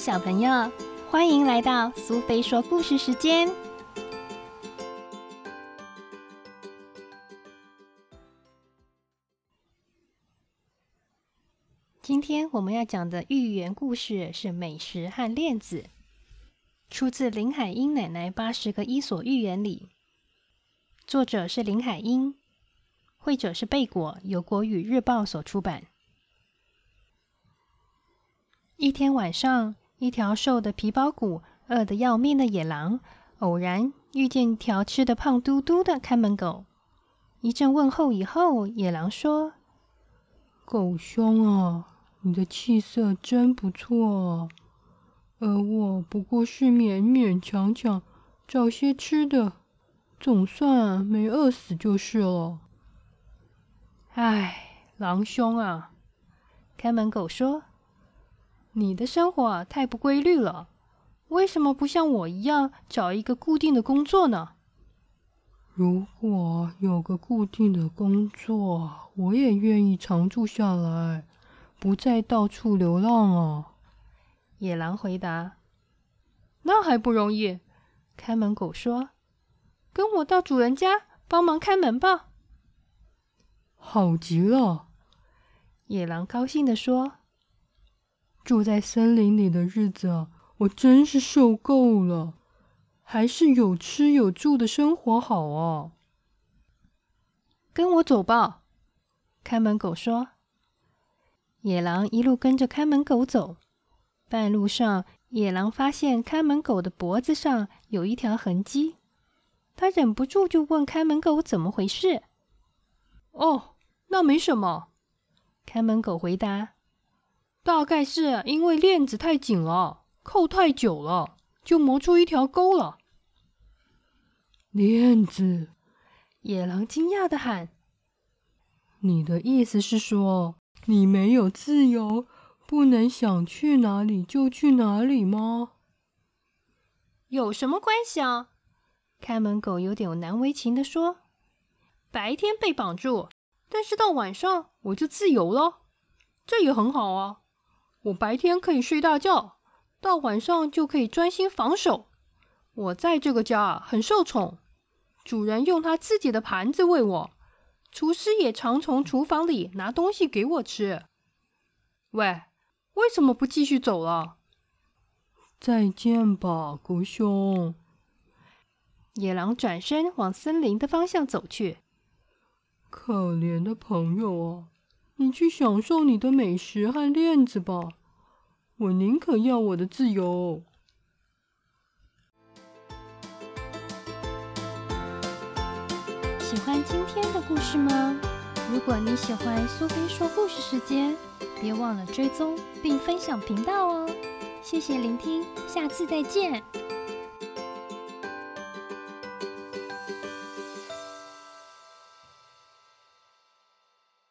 小朋友，欢迎来到苏菲说故事时间。今天我们要讲的寓言故事是《美食和链子》，出自林海音奶奶八十个伊索寓言里。作者是林海音，绘者是贝果，由国语日报所出版。一天晚上，一条瘦的皮包骨、饿得要命的野狼，偶然遇见一条吃的胖嘟嘟的看门狗。一阵问候以后，野狼说：“狗兄啊，你的气色真不错，而我不过是勉勉强强找些吃的，总算没饿死就是了。”唉，狼兄啊，看门狗说。你的生活太不规律了，为什么不像我一样找一个固定的工作呢？如果有个固定的工作，我也愿意常住下来，不再到处流浪啊。野狼回答：“那还不容易。”看门狗说：“跟我到主人家帮忙开门吧。”好极了，野狼高兴地说。住在森林里的日子，我真是受够了。还是有吃有住的生活好啊！跟我走吧，看门狗说。野狼一路跟着看门狗走，半路上，野狼发现看门狗的脖子上有一条痕迹，他忍不住就问看门狗怎么回事。哦，那没什么，看门狗回答。大概是因为链子太紧了，扣太久了，就磨出一条沟了。链子，野狼惊讶的喊：“你的意思是说，你没有自由，不能想去哪里就去哪里吗？”有什么关系啊？看门狗有点难为情的说：“白天被绑住，但是到晚上我就自由了，这也很好啊。”我白天可以睡大觉，到晚上就可以专心防守。我在这个家很受宠，主人用他自己的盘子喂我，厨师也常从厨房里拿东西给我吃。喂，为什么不继续走了？再见吧，狗兄。野狼转身往森林的方向走去。可怜的朋友啊！你去享受你的美食和链子吧，我宁可要我的自由。喜欢今天的故事吗？如果你喜欢苏菲说故事时间，别忘了追踪并分享频道哦。谢谢聆听，下次再见。